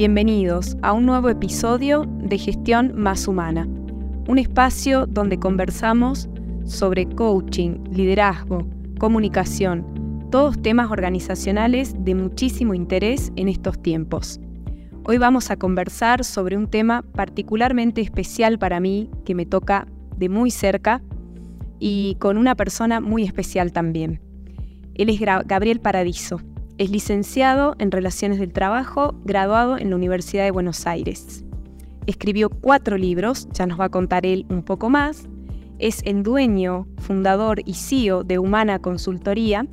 Bienvenidos a un nuevo episodio de Gestión Más Humana, un espacio donde conversamos sobre coaching, liderazgo, comunicación, todos temas organizacionales de muchísimo interés en estos tiempos. Hoy vamos a conversar sobre un tema particularmente especial para mí, que me toca de muy cerca y con una persona muy especial también. Él es Gabriel Paradiso. Es licenciado en Relaciones del Trabajo, graduado en la Universidad de Buenos Aires. Escribió cuatro libros, ya nos va a contar él un poco más. Es el dueño, fundador y CEO de Humana Consultoría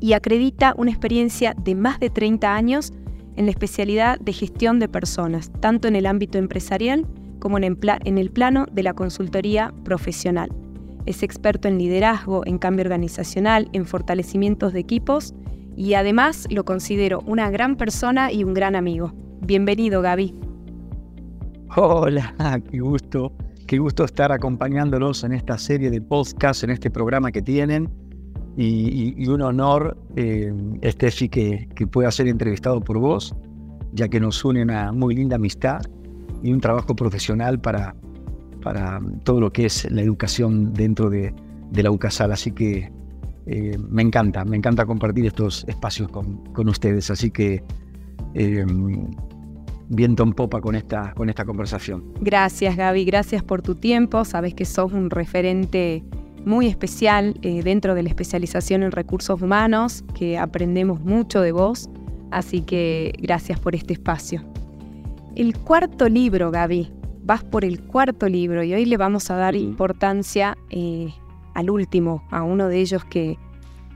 y acredita una experiencia de más de 30 años en la especialidad de gestión de personas, tanto en el ámbito empresarial como en el plano de la consultoría profesional. Es experto en liderazgo, en cambio organizacional, en fortalecimientos de equipos y además lo considero una gran persona y un gran amigo. Bienvenido, Gaby. Hola, qué gusto, qué gusto estar acompañándolos en esta serie de podcasts, en este programa que tienen. Y, un honor, eh, Steffi, que, que pueda ser entrevistado por vos, ya que nos une una muy linda amistad y un trabajo profesional para, para todo lo que es la educación dentro de, la UCASAL. Así que eh, me encanta, me encanta compartir estos espacios con, ustedes. Así que eh, viento en popa con esta, con esta conversación. Gracias Gaby, gracias por tu tiempo. Sabes que sos un referente muy especial eh, dentro de la especialización en recursos humanos, que aprendemos mucho de vos. Así que gracias por este espacio. El cuarto libro, Gaby, vas por el cuarto libro y hoy le vamos a dar importancia eh, al último, a uno de ellos que,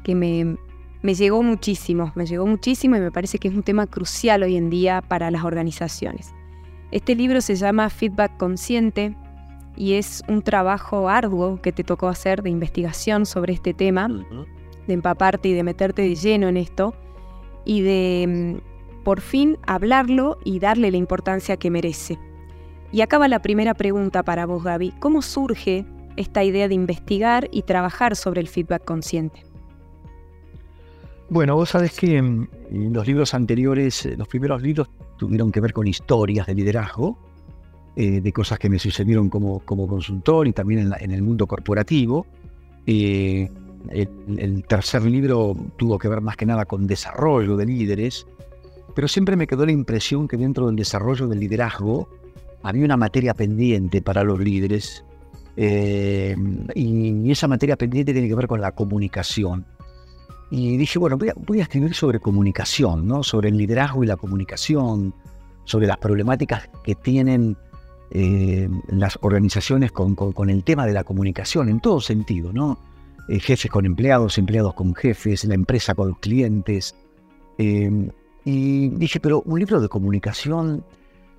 que me, me llegó muchísimo, me llegó muchísimo y me parece que es un tema crucial hoy en día para las organizaciones. Este libro se llama Feedback Consciente y es un trabajo arduo que te tocó hacer de investigación sobre este tema, de empaparte y de meterte de lleno en esto y de mm, por fin hablarlo y darle la importancia que merece. Y acaba la primera pregunta para vos, Gaby. ¿Cómo surge esta idea de investigar y trabajar sobre el feedback consciente? Bueno, vos sabés que en los libros anteriores, eh, los primeros libros tuvieron que ver con historias de liderazgo, eh, de cosas que me sucedieron como, como consultor y también en, el mundo corporativo. Eh, el, tercer libro tuvo que ver más que nada con desarrollo de líderes, pero siempre me quedó la impresión que dentro del desarrollo del liderazgo había una materia pendiente para los líderes eh, y esa materia pendiente tiene que ver con la comunicación. Y dije, bueno, voy a, escribir sobre comunicación, ¿no? sobre el liderazgo y la comunicación, sobre las problemáticas que tienen eh, las organizaciones con, el tema de la comunicación en todo sentido, ¿no? Eh, jefes con empleados, empleados con jefes, la empresa con clientes. y dije, pero un libro de comunicación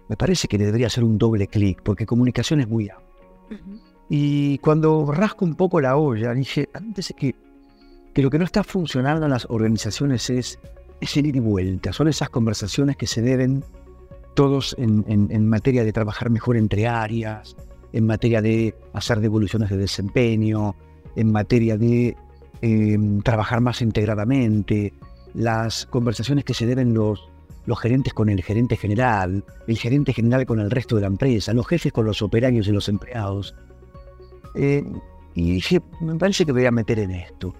me parece que debería ser un doble clic, porque comunicación es muy amplio. Y cuando rasco un poco la olla, dije, antes que, que lo que no está funcionando en las organizaciones es, ese ir y vuelta, son esas conversaciones que se deben todos en, materia de trabajar mejor entre áreas, en materia de hacer devoluciones de desempeño, en materia de em, trabajar más integradamente, las conversaciones que se deben los, los gerentes con el gerente general, el gerente general con el resto de la empresa, los jefes con los operarios y los empleados. Eh, y dije, me parece que voy a meter en esto.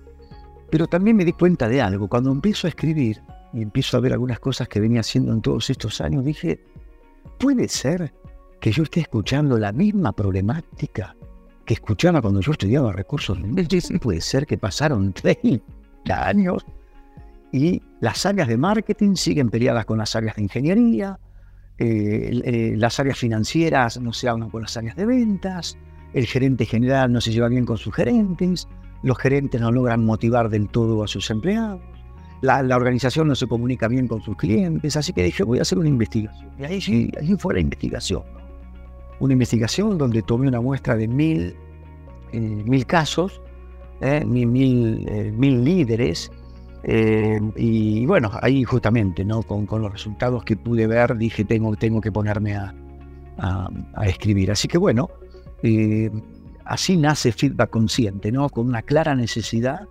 Pero también me di cuenta de algo. Cuando empiezo a escribir y empiezo a ver algunas cosas que venía haciendo en todos estos años, dije, ¿puede ser que yo esté escuchando la misma problemática que escuchaba cuando yo estudiaba recursos Puede ser que pasaron 30 años y las áreas de marketing siguen peleadas con las áreas de ingeniería, eh, eh, las áreas financieras no se hablan con las áreas de ventas, el gerente general no se lleva bien con sus gerentes, los gerentes no logran motivar del todo a sus empleados, la, organización no se comunica bien con sus clientes, así que dije, voy a hacer una investigación. Y ahí, sí, ahí fue la investigación. Una investigación donde tomé una muestra de mil, eh, mil casos, mil, mil líderes, eh, y bueno, ahí justamente, ¿no? Con, los resultados que pude ver, dije, tengo, tengo que ponerme a, escribir. Así que bueno, eh, así nace Feedback Consciente, ¿no? Con una clara necesidad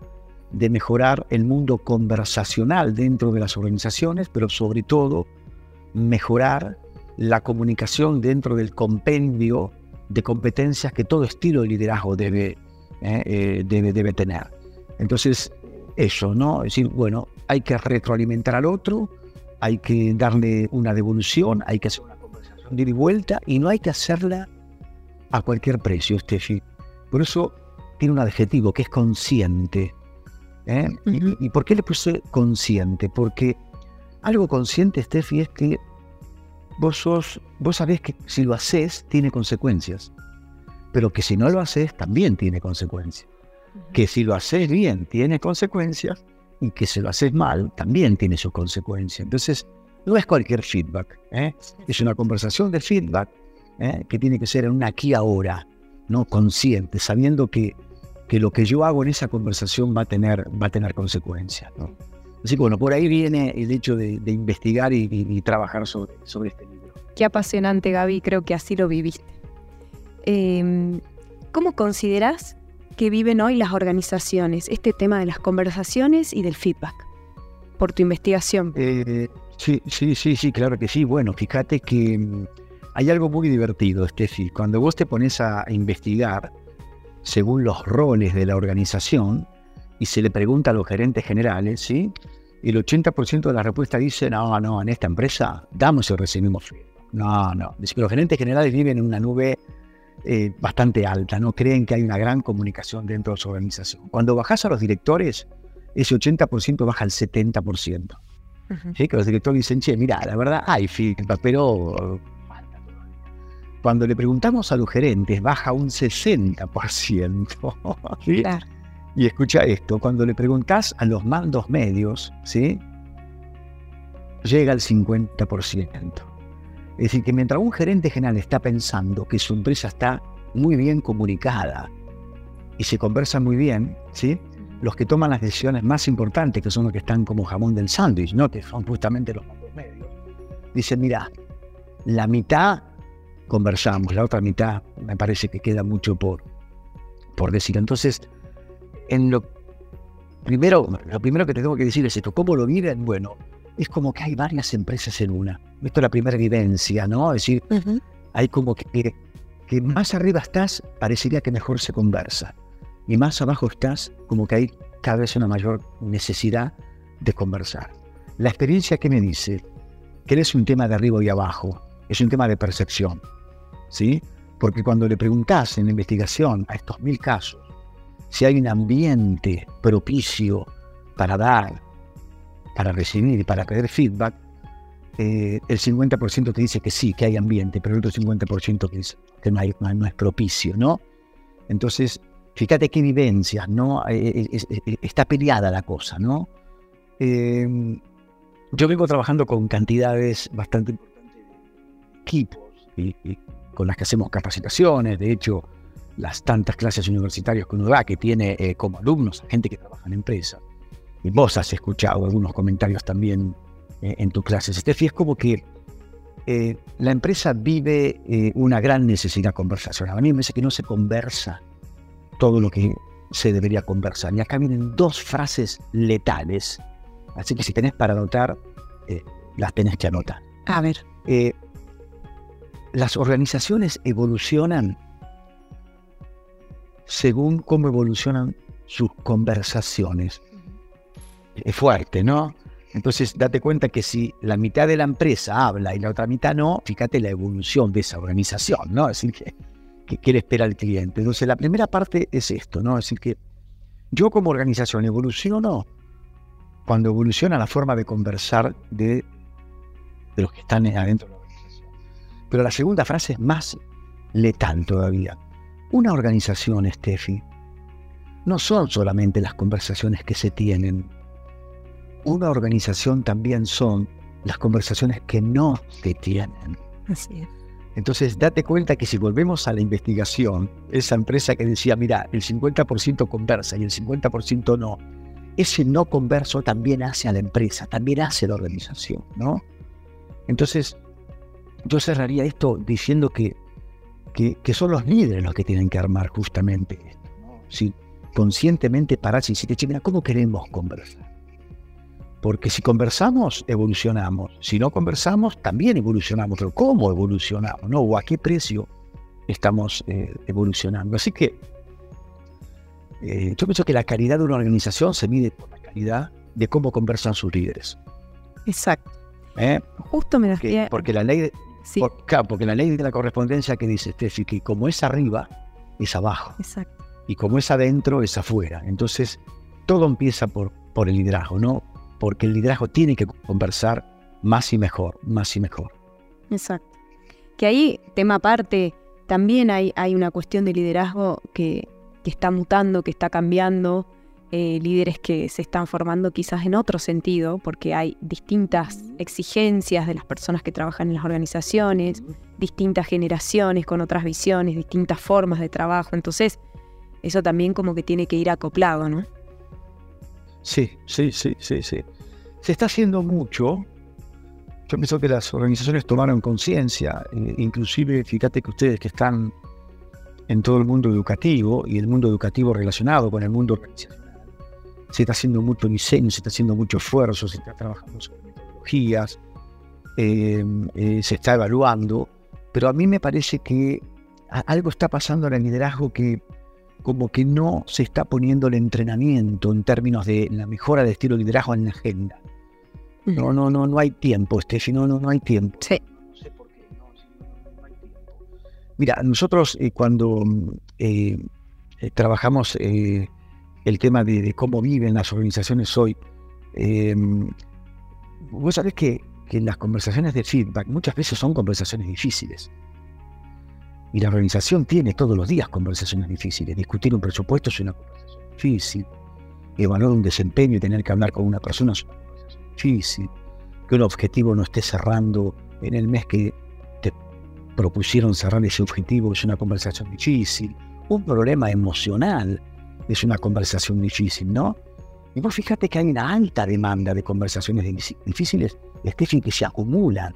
de mejorar el mundo conversacional dentro de las organizaciones, pero sobre todo mejorar la comunicación dentro del compendio de competencias que todo estilo de liderazgo debe, eh, eh, debe, debe tener. Entonces, eso, ¿no? Es decir, bueno, hay que retroalimentar al otro, hay que darle una devolución, hay que hacer una conversación de ida y vuelta y no hay que hacerla a cualquier precio, Steffi. Por eso tiene un adjetivo que es consciente. ¿eh? ¿Y, por qué le puse consciente? Porque algo consciente, Steffi, es que vos sos, vos sabés que si lo haces tiene consecuencias, pero que si no lo haces también tiene consecuencias. Que si lo haces bien tiene consecuencias y que si lo haces mal también tiene sus consecuencias. Entonces, no es cualquier feedback, ¿eh? es una conversación de feedback ¿eh? que tiene que ser en un aquí ahora, no consciente, sabiendo que, que lo que yo hago en esa conversación va a tener, va a tener consecuencias. Así que bueno, por ahí viene el hecho de, investigar y, trabajar sobre, sobre este libro. Qué apasionante, Gaby, creo que así lo viviste. Em, ¿Cómo consideras que viven hoy las organizaciones, este tema de las conversaciones y del feedback, por tu investigación? Eh, sí, sí, sí, sí, claro que sí. Bueno, fíjate que mm, hay algo muy divertido, Steffi. Cuando vos te pones a investigar según los roles de la organización y se le pregunta a los gerentes generales, ¿sí? El 80% de la respuesta dice, no, no, en esta empresa damos y recibimos feedback. No, no. Los gerentes generales viven en una nube eh, bastante alta, no creen que hay una gran comunicación dentro de su organización. Cuando bajas a los directores, ese 80% baja al 70%. ¿Sí? Que los directores dicen, che, mira, la verdad hay feedback, pero cuando le preguntamos a los gerentes, baja un 60%. Y escucha esto, cuando le preguntás a los mandos medios, ¿sí? llega al 50%. Es decir, que mientras un gerente general está pensando que su empresa está muy bien comunicada y se conversa muy bien, ¿sí? los que toman las decisiones más importantes, que son los que están como jamón del sándwich, ¿no? que son justamente los mandos medios, dicen, mira, la mitad conversamos, la otra mitad me parece que queda mucho por, por decir. Entonces, en lo primero, lo primero que te tengo que decir es esto, ¿cómo lo viven? Bueno, es como que hay varias empresas en una. Esto es la primera evidencia, ¿no? Es decir, hay como que, que más arriba estás, parecería que mejor se conversa. Y más abajo estás, como que hay cada vez una mayor necesidad de conversar. La experiencia que me dice que es un tema de arriba y abajo, es un tema de percepción. ¿Sí? Porque cuando le preguntás en la investigación a estos mil casos si hay un ambiente propicio para dar, para recibir y para pedir feedback, eh, el 50% te dice que sí, que hay ambiente, pero el otro 50% que dice que no, hay, no es propicio, ¿no? Entonces, fíjate qué vivencias, ¿no? Eh, eh, está peleada la cosa, ¿no? yo vengo trabajando con cantidades bastante importantes equipos y, con las que hacemos capacitaciones, de hecho, las tantas clases universitarias que uno da, que tiene eh, como alumnos gente que trabaja en empresa. Y vos has escuchado algunos comentarios también eh, en tus clases. Steffi, es como que eh, la empresa vive una gran necesidad conversacional. A mí me parece que no se conversa todo lo que se debería conversar. Y acá vienen dos frases letales. Así que si tenés para anotar, las tenés que anotar. A ver las organizaciones evolucionan según cómo evolucionan sus conversaciones. Es fuerte, ¿no? Entonces, date cuenta que si la mitad de la empresa habla y la otra mitad no, fíjate la evolución de esa organización, ¿no? Es decir, que, que, le espera el cliente. Entonces, la primera parte es esto, ¿no? Es decir, que yo como organización evoluciono cuando evoluciona la forma de conversar de, de los que están adentro pero la segunda frase es más letal todavía. Una organización, Steffi, no son solamente las conversaciones que se tienen. Una organización también son las conversaciones que no se tienen. Así es. Entonces, date cuenta que si volvemos a la investigación, esa empresa que decía, mira, el 50% conversa y el 50% no, ese no converso también hace a la empresa, también hace a la organización, ¿no? Entonces, yo cerraría esto diciendo que, que, son los líderes los que tienen que armar justamente esto. Si conscientemente pararse y decir, mira, ¿cómo queremos conversar? Porque si conversamos, evolucionamos. Si no conversamos, también evolucionamos. Pero ¿cómo evolucionamos? ¿No? ¿O a qué precio estamos eh, evolucionando? Así que eh, yo pienso que la calidad de una organización se mide por la calidad de cómo conversan sus líderes. Exacto. ¿Eh? Justo me porque, porque la ley de, sí. porque la ley de la correspondencia que dice Steffi, que como es arriba, es abajo. Exacto. Y como es adentro, es afuera. Entonces, todo empieza por, por el liderazgo, ¿no? Porque el liderazgo tiene que conversar más y mejor, más y mejor. Exacto. Que ahí, tema aparte, también hay, hay una cuestión de liderazgo que, que está mutando, que está cambiando, eh, líderes que se están formando quizás en otro sentido, porque hay distintas exigencias de las personas que trabajan en las organizaciones, distintas generaciones con otras visiones, distintas formas de trabajo. Entonces, eso también como que tiene que ir acoplado, ¿no? Sí, sí, sí, sí, sí. Se está haciendo mucho. Yo pienso que las organizaciones tomaron conciencia, eh, inclusive fíjate que ustedes que están en todo el mundo educativo y el mundo educativo relacionado con el mundo organizacional, se está haciendo mucho diseño, se está haciendo mucho esfuerzo, se está trabajando sobre metodologías, eh, eh, se está evaluando, pero a mí me parece que algo está pasando en el liderazgo que como que no se está poniendo el entrenamiento en términos de la mejora del estilo de liderazgo en la agenda. No, no, no, no hay tiempo, Steffi, no, no, no hay tiempo. Sí. No sé por qué, no, no, hay tiempo. Mira, nosotros eh, cuando eh, eh, trabajamos el tema de, cómo viven las organizaciones hoy, vos sabés que, que las conversaciones de feedback muchas veces son conversaciones difíciles. Y la organización tiene todos los días conversaciones difíciles. Discutir un presupuesto es una conversación difícil. Evaluar un desempeño y tener que hablar con una persona es una conversación difícil. Que un objetivo no esté cerrando en el mes que te propusieron cerrar ese objetivo es una conversación difícil. Un problema emocional es una conversación difícil, ¿no? Y vos fíjate que hay una alta demanda de conversaciones difíciles, Steffi, que se acumulan.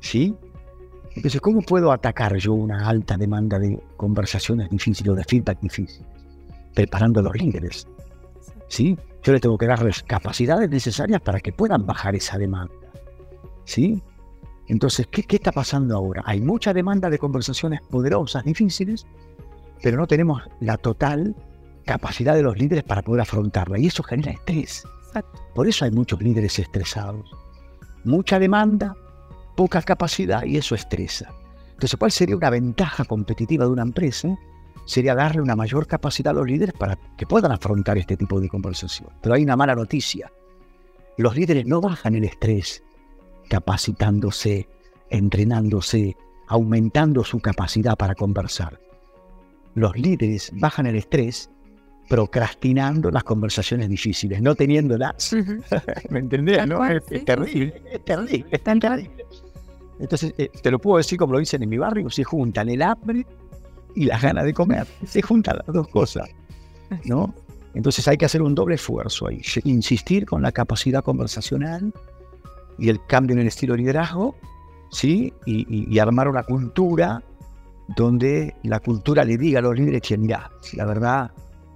¿Sí? Entonces, ¿cómo puedo atacar yo una alta demanda de conversaciones difíciles o de feedback difíciles? Preparando a los líderes. ¿Sí? Yo les tengo que darles capacidades necesarias para que puedan bajar esa demanda. ¿Sí? Entonces, ¿qué, qué está pasando ahora? Hay mucha demanda de conversaciones poderosas, difíciles, pero no tenemos la total capacidad de los líderes para poder afrontarla. Y eso genera estrés. Exacto. Por eso hay muchos líderes estresados. Mucha demanda, poca capacidad y eso estresa. Entonces, ¿cuál sería una ventaja competitiva de una empresa? Sería darle una mayor capacidad a los líderes para que puedan afrontar este tipo de conversación. Pero hay una mala noticia. Los líderes no bajan el estrés capacitándose, entrenándose, aumentando su capacidad para conversar. Los líderes bajan el estrés procrastinando las conversaciones difíciles, no teniéndolas. Uh -huh. ¿Me entendés? ¿no? Es, sí, es, terrible, es, terrible, es tan terrible. Entonces, eh, te lo puedo decir como lo dicen en mi barrio, se juntan el hambre y las ganas de comer. Se juntan las dos cosas, ¿no? Entonces hay que hacer un doble esfuerzo ahí. Insistir con la capacidad conversacional y el cambio en el estilo de liderazgo, ¿sí? Y, y, y armar una cultura donde la cultura le diga a los líderes que, mira, la verdad,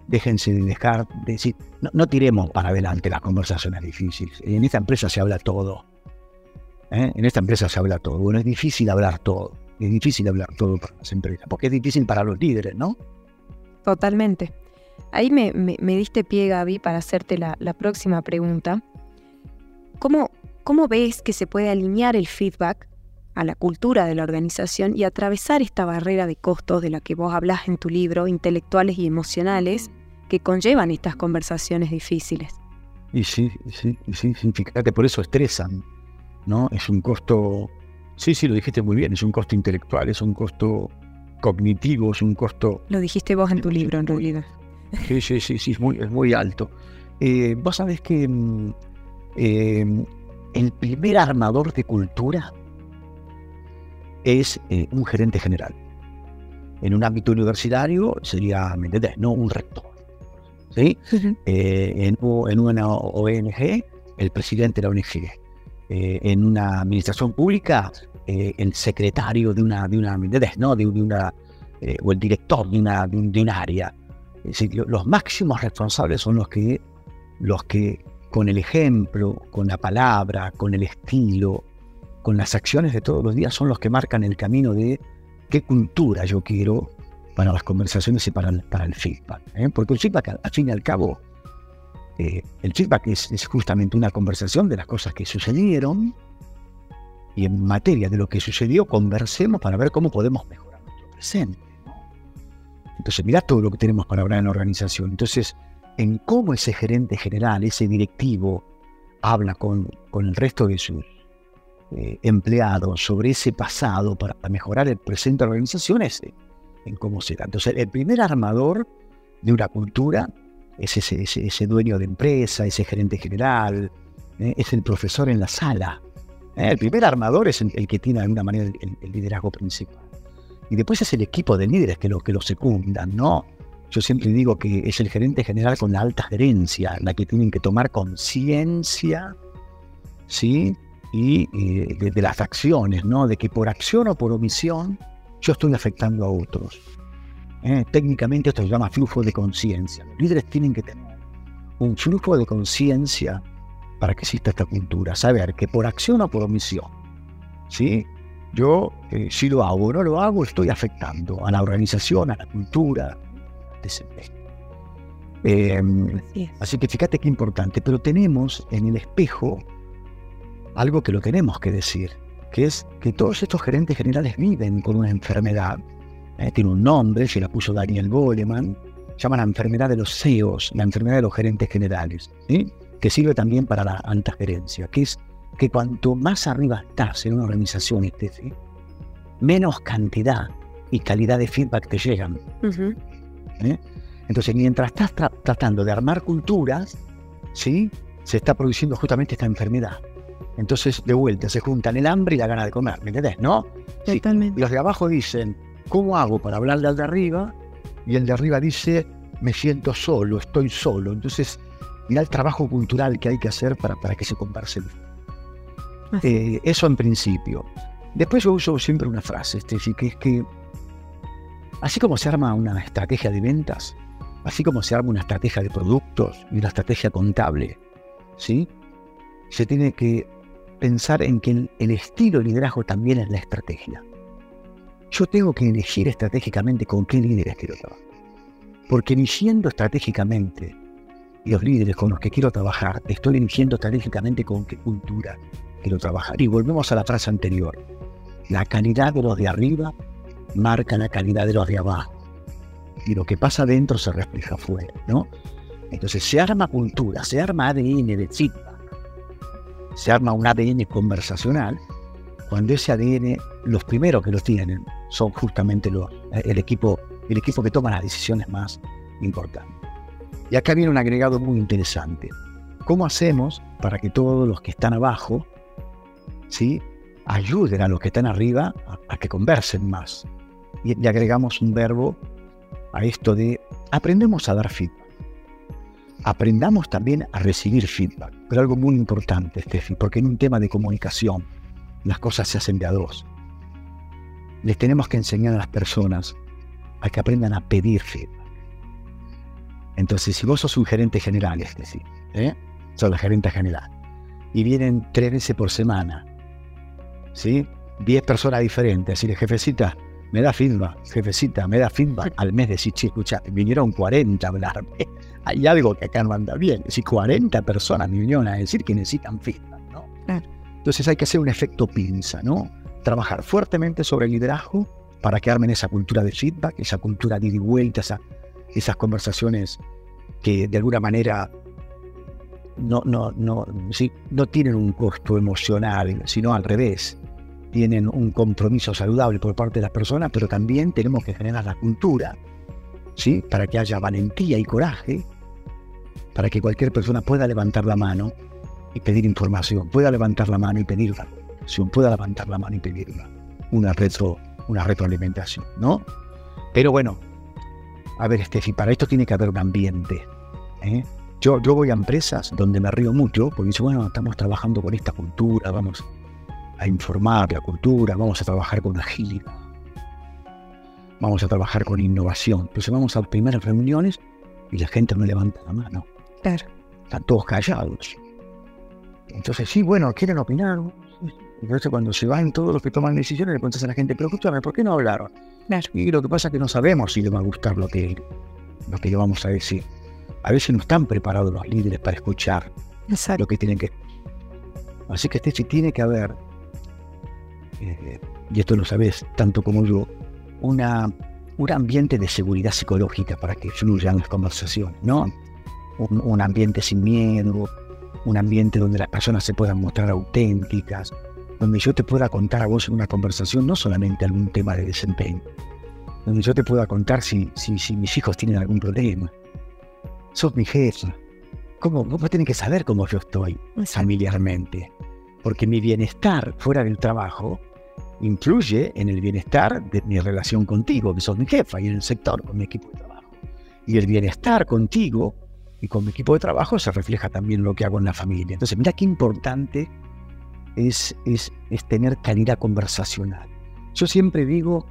déjense de dejar de decir, no, no, tiremos para adelante las conversaciones difíciles. En esta empresa se habla todo. ¿eh? En esta empresa se habla todo. Bueno, es difícil hablar todo. Es difícil hablar todo para las empresas, porque es difícil para los líderes, ¿no? Totalmente. Ahí me, me, me diste pie, Gaby, para hacerte la, la próxima pregunta. ¿Cómo, ¿Cómo ves que se puede alinear el feedback a la cultura de la organización y atravesar esta barrera de costos de la que vos hablas en tu libro, intelectuales y emocionales, que conllevan estas conversaciones difíciles. Y sí, sí, sí, sí, fíjate, por eso estresan, ¿no? Es un costo, sí, sí, lo dijiste muy bien, es un costo intelectual, es un costo cognitivo, es un costo... Lo dijiste vos en tu libro, en realidad. Sí, sí, sí, sí, es muy, es muy alto. Eh, vos sabés que eh, el primer armador de cultura es eh, un gerente general. En un ámbito universitario sería, ¿me entendés? No un rector. ¿sí? Uh -huh. eh, en, en, una ONG, el presidente de la ONG. Eh, en una administración pública, eh, el secretario de una, de una, ¿me entendés? ¿no? De, de una, eh, o el director de una, de un, de área. Es decir, los máximos responsables son los que, los que con el ejemplo, con la palabra, con el estilo, con las acciones de todos los días son los que marcan el camino de qué cultura yo quiero para las conversaciones y para el, para feedback. ¿eh? Porque el feedback, al fin y al cabo, eh, el feedback es, es, justamente una conversación de las cosas que sucedieron y en materia de lo que sucedió conversemos para ver cómo podemos mejorar nuestro presente. Entonces, mirá todo lo que tenemos para hablar en la organización. Entonces, en cómo ese gerente general, ese directivo, habla con, con el resto de sus eh, empleados sobre ese pasado para mejorar el presente de la organización es en cómo será. Entonces, el primer armador de una cultura es ese, ese, dueño de empresa, ese gerente general, eh, es el profesor en la sala. Eh, el primer armador es el, que tiene de alguna manera el, el, liderazgo principal. Y después es el equipo de líderes que lo, que lo secundan, ¿no? Yo siempre digo que es el gerente general con la alta gerencia, la que tienen que tomar conciencia, ¿sí? Y eh, de, las acciones, ¿no? De que por acción o por omisión yo estoy afectando a otros. ¿eh? Técnicamente esto se llama flujo de conciencia. Los líderes tienen que tener un flujo de conciencia para que exista esta cultura. Saber que por acción o por omisión, ¿sí? Yo, eh, si lo hago o no lo hago, estoy afectando a la organización, a la cultura, Em, así, que fíjate qué importante, pero tenemos en el espejo algo que lo tenemos que decir, que es que todos estos gerentes generales viven con una enfermedad. Eh, tiene un nombre, se la puso Daniel Goleman, llama la enfermedad de los CEOs, la enfermedad de los gerentes generales, que sirve también para la alta gerencia, que es que cuanto más arriba estás en una organización, menos cantidad y calidad de feedback te llegan. ¿eh? Entonces, mientras estás tratando de armar culturas, ¿sí? se está produciendo justamente esta enfermedad. Entonces, de vuelta, se juntan el hambre y la gana de comer, ¿me entendés? ¿No? Totalmente. Los de abajo dicen, ¿cómo hago para hablarle al de arriba? Y el de arriba dice, me siento solo, estoy solo. Entonces, mira el trabajo cultural que hay que hacer para, para que se converse. Eh, eso en principio. Después yo uso siempre una frase, este, que es que Así como se arma una estrategia de ventas, así como se arma una estrategia de productos y una estrategia contable, ¿sí? Se tiene que pensar en que el, estilo de liderazgo también es la estrategia. Yo tengo que elegir estratégicamente con qué líderes quiero trabajar. Porque eligiendo estratégicamente los líderes con los que quiero trabajar, estoy eligiendo estratégicamente con qué cultura quiero trabajar. Y volvemos a la frase anterior. La calidad de los de arriba marca la calidad de los de abajo. Y lo que pasa adentro se refleja afuera. Entonces se arma cultura, se arma ADN de feedback, se arma un ADN conversacional, cuando ese ADN, los primeros que lo tienen son justamente los, el, equipo, el equipo que toma las decisiones más importantes. Y acá viene un agregado muy interesante. ¿Cómo hacemos para que todos los que están abajo ¿sí? ayuden a los que están arriba a que conversen más? y le agregamos un verbo a esto de aprendemos a dar feedback. Aprendamos también a recibir feedback, pero algo muy importante, Steffi, porque en un tema de comunicación las cosas se hacen de a dos. Les tenemos que enseñar a las personas a que aprendan a pedir feedback. Entonces, si vos sos un gerente general, es decir, ¿eh? sos la gerente general, y vienen tres veces por semana, ¿sí? Diez personas diferentes, decirle, jefecita, me da feedback, jefecita, me da feedback. Al mes decir, che, escucha, vinieron 40 a hablarme. Hay algo que acá no anda bien. Si 40 personas me vinieron a decir que necesitan feedback, ¿no? Entonces hay que hacer un efecto pinza, ¿no? Trabajar fuertemente sobre el liderazgo para que armen esa cultura de feedback, esa cultura de ida y vuelta, esas conversaciones que de alguna manera no, no, no, sí, no tienen un costo emocional, sino al revés tienen un compromiso saludable por parte de las personas, pero también tenemos que generar la cultura, ¿sí? Para que haya valentía y coraje, para que cualquier persona pueda levantar la mano y pedir información, pueda levantar la mano y pedir una pueda levantar la mano y pedir una, retro, una retroalimentación, ¿no? Pero bueno, a ver, Steffi, para esto tiene que haber un ambiente. ¿eh? Yo, yo voy a empresas donde me río mucho, porque dice, bueno, estamos trabajando con esta cultura, vamos, a informar la cultura, vamos a trabajar con agilidad, vamos a trabajar con innovación. Entonces vamos a las primeras reuniones y la gente no levanta la mano. Claro. Están todos callados. Entonces, sí, bueno, quieren opinar. Entonces, cuando se van todos los que toman decisiones, le preguntas a la gente, pero escúchame, ¿por qué no hablaron? Y lo que pasa es que no sabemos si le va a gustar lo que, lo que le vamos a decir. A veces no están preparados los líderes para escuchar lo que tienen que. Así que este tiene que haber, eh, y esto lo sabes tanto como yo, una, un ambiente de seguridad psicológica para que fluyan las conversaciones, ¿no? un ambiente sin miedo, un ambiente donde las personas se puedan mostrar auténticas, donde yo te pueda contar a vos en una conversación no solamente algún tema de desempeño, donde yo te pueda contar si, si, mis hijos tienen algún problema. Sos mi jefa. ¿Cómo? Vos tenés que saber cómo yo estoy familiarmente. Porque mi bienestar fuera del trabajo influye en el bienestar de mi relación contigo, que sos mi jefa, y en el sector con mi equipo de trabajo. Y el bienestar contigo y con mi equipo de trabajo se refleja también lo que hago en la familia. Entonces, mira qué importante es, es, tener calidad conversacional. Yo siempre digo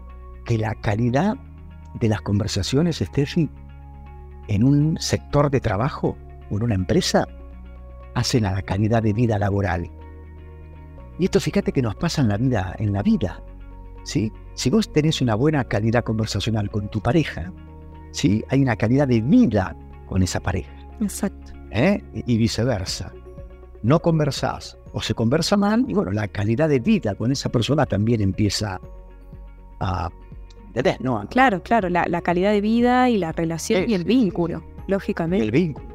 que la calidad de las conversaciones, Steffi, en un sector de trabajo o en una empresa, hacen a la calidad de vida laboral. Y esto fíjate que nos pasa en la vida, en la vida. ¿sí? Si vos tenés una buena calidad conversacional con tu pareja, ¿sí? hay una calidad de vida con esa pareja. Exacto. ¿Eh? Y viceversa. No conversás o se conversa mal y bueno, la calidad de vida con esa persona también empieza a... ¿no? Claro, claro, la, calidad de vida y la relación y el vínculo, lógicamente. El vínculo.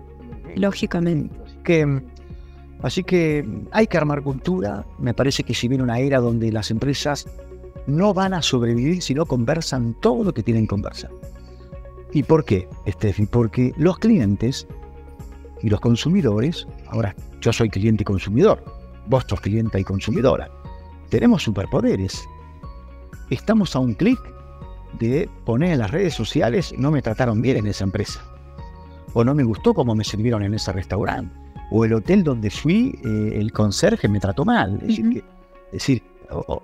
Lógicamente. Que, así que hay que armar cultura. Me parece que si viene una era donde las empresas no van a sobrevivir si no conversan todo lo que tienen que conversar. ¿Y por qué, Steffi? Porque los clientes y los consumidores, ahora yo soy cliente y consumidor, vos sos clienta y consumidora, tenemos superpoderes. Estamos a un clic de poner en las redes sociales, no me trataron bien en esa empresa, o no me gustó cómo me sirvieron en ese restaurante, o el hotel donde fui, eh, el conserje me trató mal. Es decir,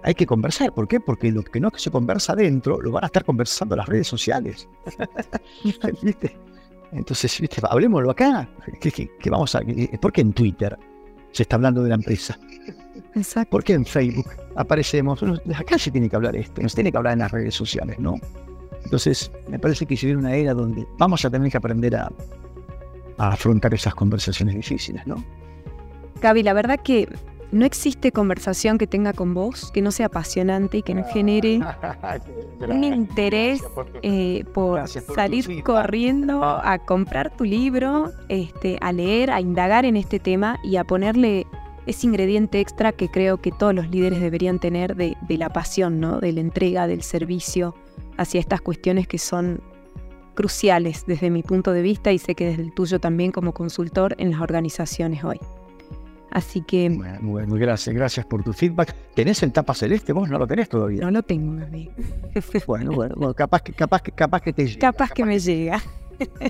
hay que conversar. ¿Por qué? Porque lo que no se conversa adentro, lo van a estar conversando las redes sociales. ¿Viste? Entonces, ¿viste? hablemoslo acá. ¿Qué, vamos a, ¿Por qué en Twitter se está hablando de la empresa? Exacto. ¿Por qué en Facebook aparecemos? Acá se tiene que hablar esto, no se tiene que hablar en las redes sociales, ¿no? Entonces, me parece que se viene una era donde vamos a tener que aprender a, a afrontar esas conversaciones difíciles, ¿no? Gaby, la verdad que no existe conversación que tenga con vos que no sea apasionante y que no genere un interés eh, por salir corriendo a comprar tu libro, este, a leer, a indagar en este tema y a ponerle ese ingrediente extra que creo que todos los líderes deberían tener de, de la pasión, ¿no? de la entrega, del servicio hacia estas cuestiones que son cruciales desde mi punto de vista y sé que desde el tuyo también como consultor en las organizaciones hoy. Así que. Bueno, muy gracias, gracias por tu feedback. ¿Tenés el tapa celeste? Vos no lo tenés todavía. No lo tengo, Gaby. bueno, bueno, capaz que, capaz que, capaz que te llega. Capaz, que me llega.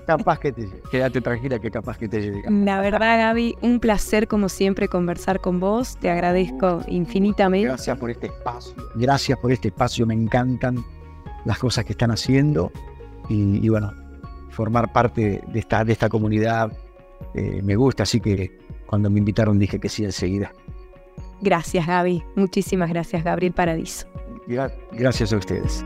capaz que te llega. Quédate tranquila que capaz que te llega. La verdad, Gaby, un placer como siempre conversar con vos. Te agradezco infinitamente. Gracias por este espacio. Gracias por este espacio. Me encantan las cosas que están haciendo. Y, bueno, formar parte de esta, de esta comunidad eh, me gusta. Así que cuando me invitaron dije que sí enseguida. Gracias, Gaby. Muchísimas gracias, Gabriel Paradiso. Gracias a ustedes.